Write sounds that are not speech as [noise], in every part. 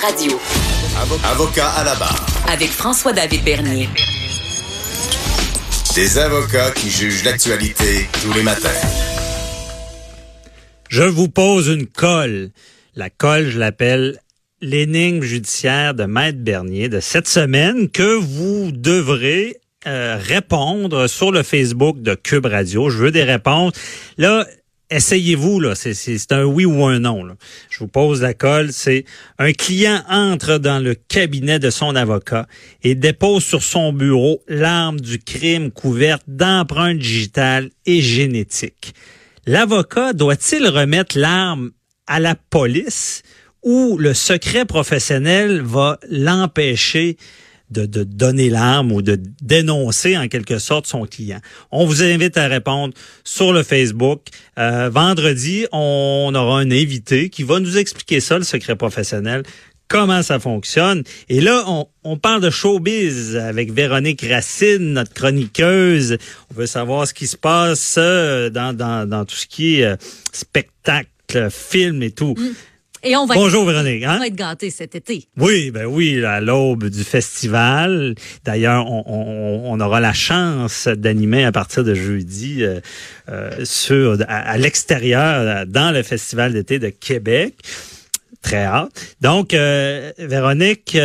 Radio. Avocat à la barre. Avec François-David Bernier. Des avocats qui jugent l'actualité tous les matins. Je vous pose une colle. La colle, je l'appelle l'énigme judiciaire de Maître Bernier de cette semaine que vous devrez euh, répondre sur le Facebook de Cube Radio. Je veux des réponses. Là, essayez-vous, là. C'est un oui ou un non. Là. Je vous pose la colle. C'est un client entre dans le cabinet de son avocat et dépose sur son bureau l'arme du crime couverte d'empreintes digitales et génétiques. L'avocat doit-il remettre l'arme à la police ou le secret professionnel va l'empêcher de, de donner l'arme ou de dénoncer en quelque sorte son client. On vous invite à répondre sur le Facebook. Euh, vendredi, on aura un invité qui va nous expliquer ça, le secret professionnel, comment ça fonctionne. Et là, on, on, parle de showbiz avec Véronique Racine, notre chroniqueuse. On veut savoir ce qui se passe euh, dans, dans, dans tout ce qui est euh, spectacle, film et tout. Mm. Et on va Bonjour Véronique. Hein? On va être gâtés cet été. Oui, ben oui, à l'aube du festival. D'ailleurs, on, on, on, aura la chance d'animer à partir de jeudi euh, euh, sur à, à l'extérieur dans le festival d'été de Québec. Très hâte. Donc, euh, Véronique,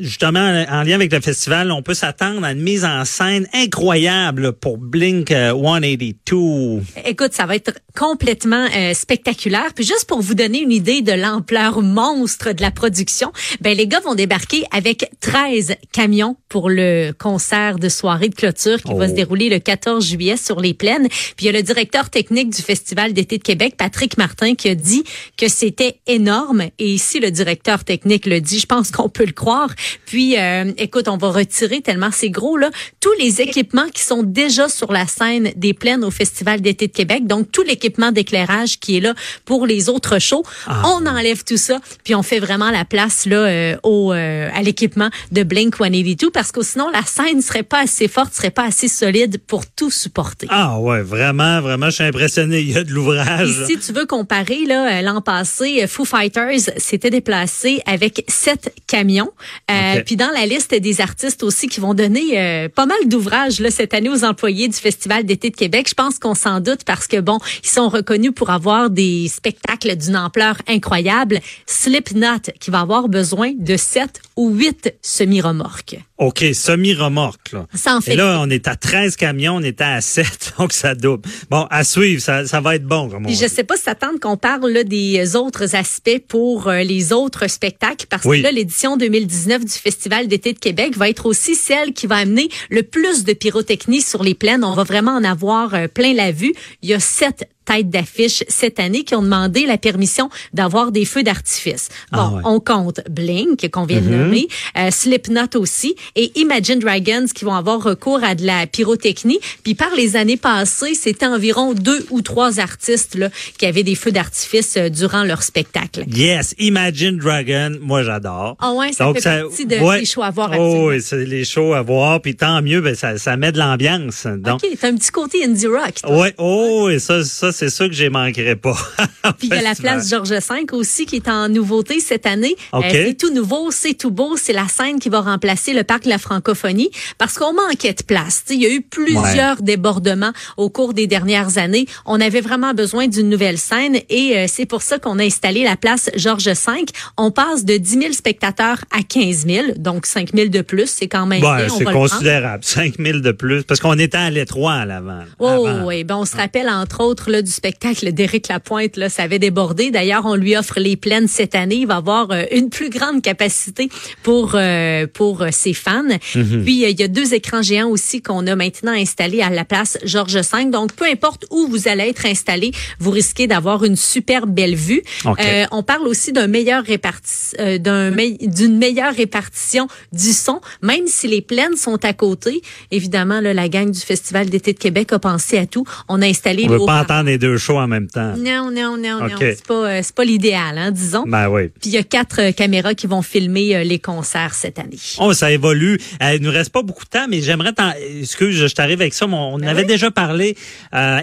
justement, en lien avec le festival, on peut s'attendre à une mise en scène incroyable pour Blink 182. Euh, Écoute, ça va être complètement euh, spectaculaire. Puis juste pour vous donner une idée de l'ampleur monstre de la production, ben les gars vont débarquer avec 13 camions pour le concert de soirée de clôture qui va se dérouler le 14 juillet sur les plaines. Puis il y a le directeur technique du Festival d'été de Québec, Patrick Martin, qui a dit que c'était énorme. Et ici, le directeur technique le dit, je pense qu'on peut le croire. Puis, euh, écoute, on va retirer tellement c'est gros là tous les équipements qui sont déjà sur la scène des plaines au Festival d'été de Québec. Donc, tout l'équipement d'éclairage qui est là pour les autres shows, ah. on enlève tout ça, puis on fait vraiment la place là euh, au euh, à l'équipement de Blink 182 parce que sinon la scène serait pas assez forte, serait pas assez solide pour tout supporter. Ah ouais, vraiment, vraiment, je suis impressionné. Il y a de l'ouvrage. Si tu veux comparer là, l'an passé, Foo Fighters s'était déplacé avec sept camions. Okay. Puis dans la liste des artistes aussi qui vont donner euh, pas mal d'ouvrages là cette année aux employés du Festival d'été de Québec. Je pense qu'on s'en doute parce que bon, ils sont reconnus pour avoir des spectacles d'une ampleur incroyable. Slipknot qui va avoir besoin de sept ou huit semi-remorques. OK, semi-remorque. Là. Ça en fait. Et là, on est à 13 camions, on était à 7, [laughs] donc ça double. Bon, à suivre, ça, ça va être bon. Comme on je sais pas si qu'on parle là, des autres aspects pour euh, les autres spectacles, parce Oui. que là, l'édition 2019 du Festival d'été de Québec va être aussi celle qui va amener le plus de pyrotechnie sur les plaines. On va vraiment en avoir euh, plein la vue. Il y a sept têtes d'affiche cette année qui ont demandé la permission d'avoir des feux d'artifice. Bon, Ah ouais. on compte Blink, qu'on vient de nommer, euh, Slipknot aussi, et Imagine Dragons qui vont avoir recours à de la pyrotechnie. Puis par les années passées, c'était environ deux ou trois artistes là, qui avaient des feux d'artifice euh, durant leur spectacle. Yes, Imagine Dragon, moi j'adore. Ah ouais, ça Donc, fait partie de- des shows à voir Oh, oui, c'est les shows à voir, puis tant mieux, ben, ça, ça met de l'ambiance. Donc, OK, t'as un petit côté indie rock. toi. ouais, oh, et ça, ça c'est ça que je manquerai pas. [laughs] Puis il y a la place Georges V aussi qui est en nouveauté cette année. Euh, OK. c'est tout nouveau, c'est tout beau. C'est la scène qui va remplacer le parc de la francophonie parce qu'on manquait de place. Il y a eu plusieurs débordements au cours des dernières années. On avait vraiment besoin d'une nouvelle scène et euh, c'est pour ça qu'on a installé la place Georges V. On passe de 10 000 spectateurs à 15 000, donc 5 000 de plus. C'est quand même Ouais, c'est le considérable. 5 000 de plus, parce qu'on était à l'étroit à l'avant. Oh avant. oui, ben on se rappelle entre autres là, du spectacle d'Éric Lapointe là, ça avait débordé. D'ailleurs, on lui offre les plaines cette année. Il va avoir euh, une plus grande capacité pour euh, pour euh, ses fans. Mhm. Puis euh, il y a deux écrans géants aussi qu'on a maintenant installés à la place Georges V. Donc peu importe où vous allez être installé, vous risquez d'avoir une super belle vue. Euh, on parle aussi d'un meilleur réparti euh, d'un d'une meilleure répartition du son, même si les plaines sont à côté. Évidemment, là, la gang du Festival d'été de Québec a pensé à tout. On a installé On veut pas entendre les deux shows en même temps. Non, non, non, non. C'est pas, euh, pas l'idéal, hein, disons. Ben oui. Puis il y a quatre euh, caméras qui vont filmer euh, les concerts cette année. Oh, ça évolue. Il nous reste pas beaucoup de temps, mais j'aimerais t'en... Excuse, je t'arrive avec ça, mais on Ben avait déjà parlé.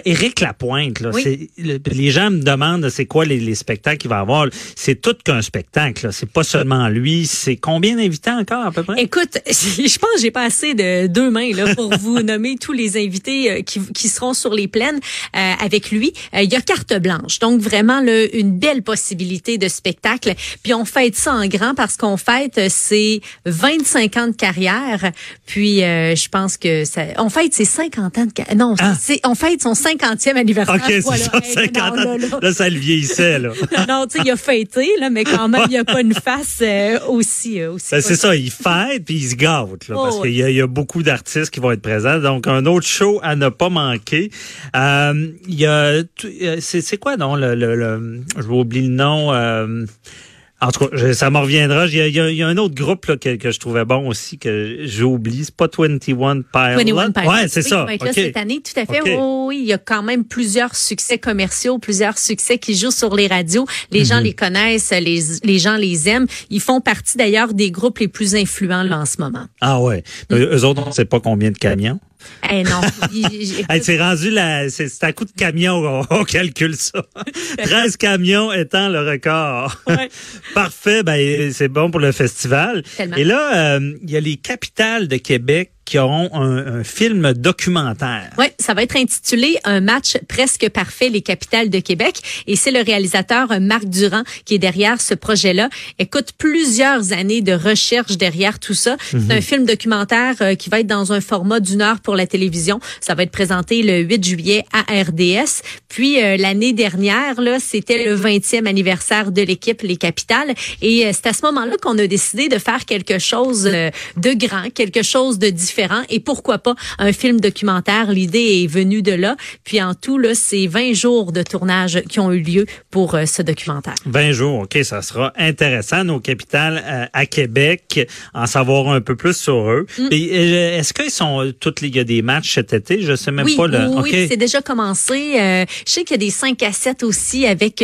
Éric Lapointe, là, Oui. le- les gens me demandent c'est quoi les, les spectacles qu'il va avoir. C'est tout qu'un spectacle. C'est pas seulement lui. C'est combien d'invités encore à peu près? Écoute, [laughs] je pense que j'ai pas assez de deux mains là pour vous [laughs] nommer tous les invités qui, qui seront sur les plaines avec lui. Euh, Il y a carte blanche, donc vraiment une belle possibilité de spectacle. Puis on fête ça en grand parce qu'on fête euh, ses 25 ans de carrière. Puis euh, je pense que ça, on fête ses 50 ans de carrière. Non, Ah. c'est on fête son 50e anniversaire. OK, c'est Voilà. ça, Hey, 50 non, ans. là, là. Là, ça le vieillissait, là. [laughs] Non, tu sais, il a fêté, là, mais quand même, il n'y a pas une face euh, aussi, aussi. Ben, c'est ça, il fête puis il se gâte, là, Oh, parce oui. qu'il y, y a beaucoup d'artistes qui vont être présents. Donc, un autre show à ne pas manquer. Il y a, euh, c'est, c'est quoi, non, le, le, le- je vais oublier le nom. euh, en tout cas, ça me reviendra. Il y a, il y un autre groupe là, que, que je trouvais bon aussi que j'oublie. C'est pas 21 Pilot. 21 Pilots. Ouais, c'est Oui, ça. là cette année, tout à fait. Oh, oui, il y a quand même plusieurs succès commerciaux, plusieurs succès qui jouent sur les radios. Les Mhm. gens les connaissent, les, les gens les aiment. Ils font partie d'ailleurs des groupes les plus influents là, en ce moment. Ah ouais. Eux eux autres, on sait pas combien de camions. Eh non. Hey, c'est rendu la, c'est, à coup de camion, on, [laughs] on calcule ça. 13 camions étant le record. Ouais. [laughs] Parfait, ben, c'est bon pour le festival. Tellement. Et là, euh, il y a les capitales de Québec qui auront un, un film documentaire. Oui, ça va être intitulé Un match presque parfait, les capitales de Québec. Et c'est le réalisateur Marc Durand qui est derrière ce projet-là. Écoute, plusieurs années de recherche derrière tout ça. C'est un film documentaire euh, qui va être dans un format d'une heure pour la télévision. Ça va être présenté le 8 juillet à RDS. Puis euh, l'année dernière, là, c'était le 20e anniversaire de l'équipe Les Capitales. Et euh, c'est à ce moment-là qu'on a décidé de faire quelque chose de grand, quelque chose de différent. Et pourquoi pas un film documentaire? L'idée est venue de là. Puis en tout, là, c'est 20 jours de tournage qui ont eu lieu pour euh, ce documentaire. 20 jours, OK, ça sera intéressant. Nos capitales euh, à Québec, en savoir un peu plus sur eux. Mm. Euh, est-ce qu'ils sont toutes les, il y a des matchs cet été? Je sais même oui, pas. Le, oui, OK. oui, c'est déjà commencé. Je sais qu'il y a des 5 à 7 aussi avec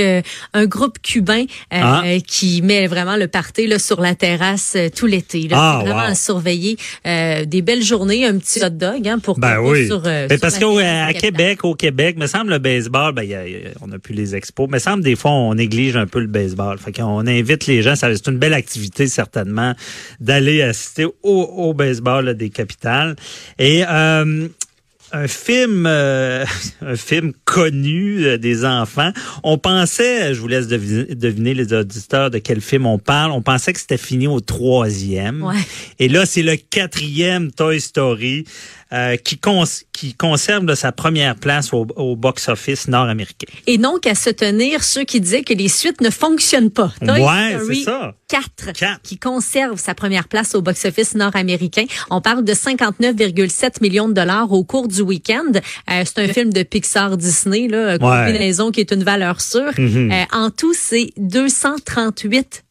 un groupe cubain Ah. qui met vraiment le party là, sur la terrasse tout l'été. Ah, C'est vraiment wow. à surveiller. Des belles journées, un petit hot dog hein, pour Ben oui. sur, euh, Mais sur parce la qu'à Capitale. Québec, au Québec, me semble le baseball, ben, y a- y a- on n'a plus les expos. Me semble des fois on néglige un peu le baseball. Fait qu'on invite les gens, ça c'est une belle activité certainement d'aller assister au, au baseball là, des capitales. Et euh, un film, euh, [laughs] un film connu euh, des enfants. On pensait, je vous laisse deviner, deviner les auditeurs de quel film on parle. On pensait que c'était fini au troisième. Ouais. Et là, c'est le quatrième Toy Story euh, qui, cons- qui conserve sa première place au, au box-office nord-américain. Et non qu'à se tenir ceux qui disaient que les suites ne fonctionnent pas. Toy Ouais, Story ça. 4, Quatre. qui conserve sa première place au box-office nord-américain. On parle de 59,7 millions de dollars au cours du week-end. Euh, c'est un film de Pixar Disney, là, combinaison qui est une valeur sûre. Mhm. Euh, en tout, c'est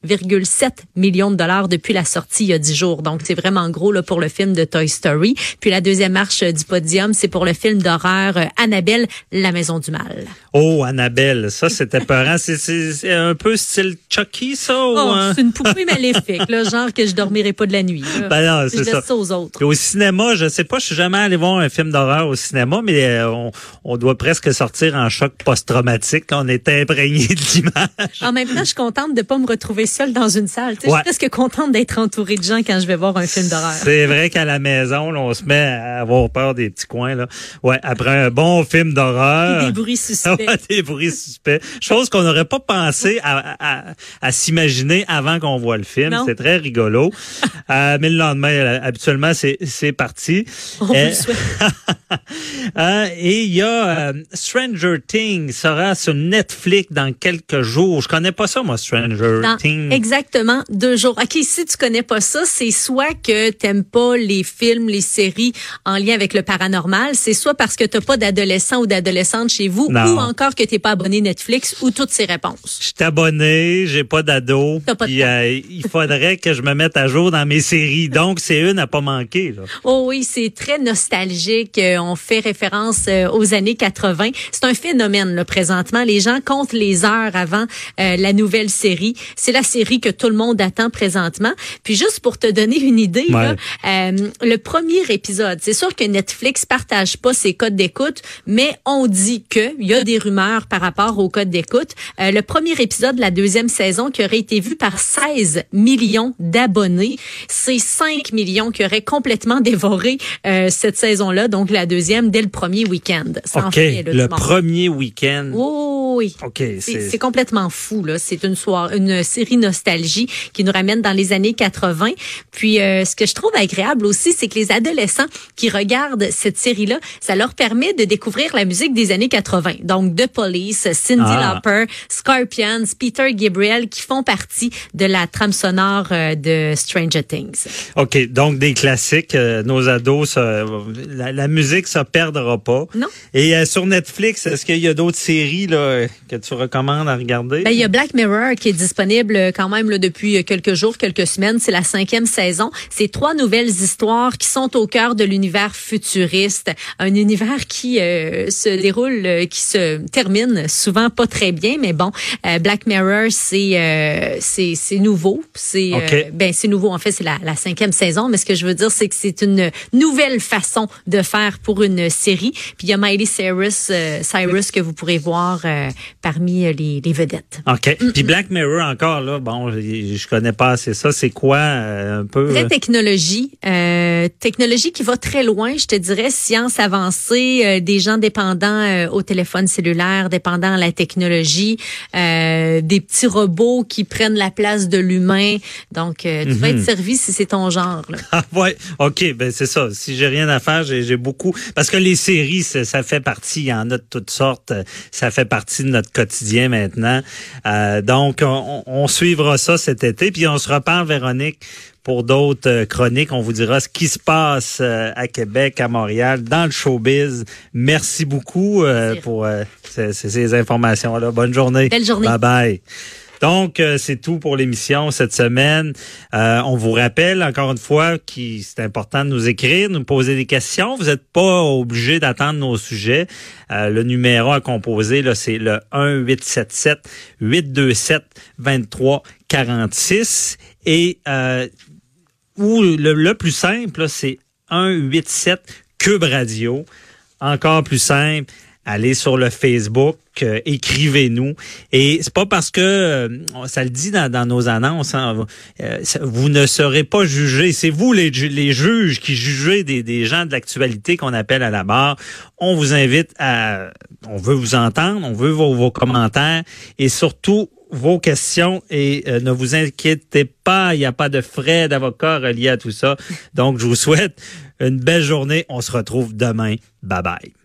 238,7 millions de dollars depuis la sortie il y a 10 jours. Donc, c'est vraiment gros là, pour le film de Toy Story. Puis la deuxième marche euh, du podium, c'est pour le film d'horreur euh, Annabelle, la maison du mal. Oh, Annabelle, ça c'était peurant. C'est- un peu style Chucky, ça? ou, Oh, hein? c'est une poupée maléfique, là, genre que je dormirai pas de la nuit. là. Ben non, c'est ça. ça aux autres. Au cinéma, je sais pas, je suis jamais allé voir un film d'horreur au cinéma, mais euh, on, on doit presque sortir en choc post-traumatique. On est imprégné de l'image. En même temps, je suis contente de pas me retrouver seule dans une salle. Ouais. Je suis presque contente d'être entourée de gens quand je vais voir un film d'horreur. C'est vrai qu'à la maison, là, on se met à avoir peur des petits coins. Là. Ouais, après un bon film d'horreur. Des bruits suspects. [laughs] Ouais, des bruits suspects. Chose qu'on n'aurait pas pensé à, à, à s'imaginer avant qu'on voit le film. C'est très rigolo. [laughs] Euh, mais le lendemain, euh, habituellement, c'est parti. On vous Euh, le souhaite. [laughs] Euh, et il y a Stranger Things sera sur Netflix dans quelques jours. Je connais pas ça, moi, Stranger Things. Semaine. Exactement, deux jours. OK, si tu connais pas ça, c'est soit que t'aimes pas les films, les séries en lien avec le paranormal, c'est soit parce que t'as pas d'adolescent ou d'adolescente chez vous, Non. ou encore que t'es pas abonné Netflix, ou toutes ces réponses. Je suis abonné, j'ai pas d'ado. Puis, euh, il faudrait que je me mette à jour dans mes séries. Donc, c'est une à pas manquer. Là. Oh oui, c'est très nostalgique. Euh, On fait référence euh, aux années 80. C'est un phénomène là, présentement. Les gens comptent les heures avant euh, la nouvelle série. C'est la série que tout le monde attend présentement. Puis juste pour te donner une idée, là, euh, le premier épisode, c'est sûr que Netflix partage pas ses codes d'écoute, mais on dit que il y a des rumeurs par rapport aux codes d'écoute. Euh, le premier épisode de la deuxième saison qui aurait été vu par 16 millions d'abonnés, c'est 5 millions qui auraient complètement dévoré euh, cette saison-là, donc la deuxième dès le premier week-end. Ça en OK. fait, le monde. premier week-end. Oh, oui. OK. C'est complètement fou là. C'est une soirée, une série nostalgie qui nous ramène dans les années 80. Puis euh, ce que je trouve agréable aussi, c'est que les adolescents qui regardent cette série-là, ça leur permet de découvrir la musique des années 80. Donc The Police, Cindy Ah. Lauper, Scorpions, Peter Gabriel, qui font partie de la trame sonore euh, de Stranger Things. OK. Donc, des classiques. euh, nos ados, ça- la, la musique, ça perdra pas. Non. Et euh, sur Netflix, est-ce qu'il y a d'autres séries là, que tu recommandes à regarder? Ben, il y a Black Mirror qui est disponible euh, quand même là, depuis euh, quelques jours, quelques semaines. C'est la cinquième saison. C'est trois nouvelles histoires qui sont au cœur de l'univers futuriste. Un univers qui euh, se déroule, euh, qui se termine souvent pas très bien, mais bon, euh, Black Mirror, c'est euh, c'est c'est nouveau. C'est ben c'est nouveau. En fait, c'est la, la cinquième saison, mais ce que je veux dire, c'est que c'est une nouvelle façon de faire pour une série. Puis il y a Miley Cyrus, euh, Cyrus que vous pourrez voir euh, parmi euh, les, les vedettes. OK. Puis Black Mirror encore, là, bon, je, connais pas assez ça. C'est quoi euh, un peu? Vraie euh, technologie, euh, technologie qui va très loin, je te dirais, science avancée, euh, des gens dépendants au téléphone cellulaire, dépendants à la technologie, des petits robots qui prennent la place de l'humain. Donc, tu vas Mhm. être servi si c'est ton genre. là. Ah ouais, ok, ben c'est ça. Si j'ai rien à faire, j'ai beaucoup parce que les séries, ça, ça fait partie. Il y en a de toutes sortes. Ça fait partie de notre quotidien maintenant. Euh, donc, on, on suivra ça cet été, puis on se reparle, Véronique, pour d'autres euh, chroniques. On vous dira ce qui se passe euh, à Québec, à Montréal, dans le showbiz. Merci beaucoup euh, pour euh, ces, ces- ces informations-là. Bonne journée. Belle journée. Bye bye. Donc, euh, c'est tout pour l'émission cette semaine. Euh, on vous rappelle encore une fois que c'est important de nous écrire, de nous poser des questions. Vous n'êtes pas obligé d'attendre nos sujets. Euh, le numéro à composer, là, c'est le 1-877-827-2346. Et euh, ou le, le plus simple, c'est 187 Cube Radio. Encore plus simple, allez sur le Facebook, euh, écrivez-nous. Et c'est pas parce que euh, ça le dit dans, nos annonces, hein, euh, vous ne serez pas jugés. C'est vous les, ju- les juges qui jugez des, des gens de l'actualité qu'on appelle à la barre. On vous invite à, on veut vous entendre, on veut vos, vos commentaires et surtout vos questions et euh, ne vous inquiétez pas, il n'y a pas de frais d'avocat reliés à tout ça. Donc, je vous souhaite une belle journée. On se retrouve demain. Bye bye.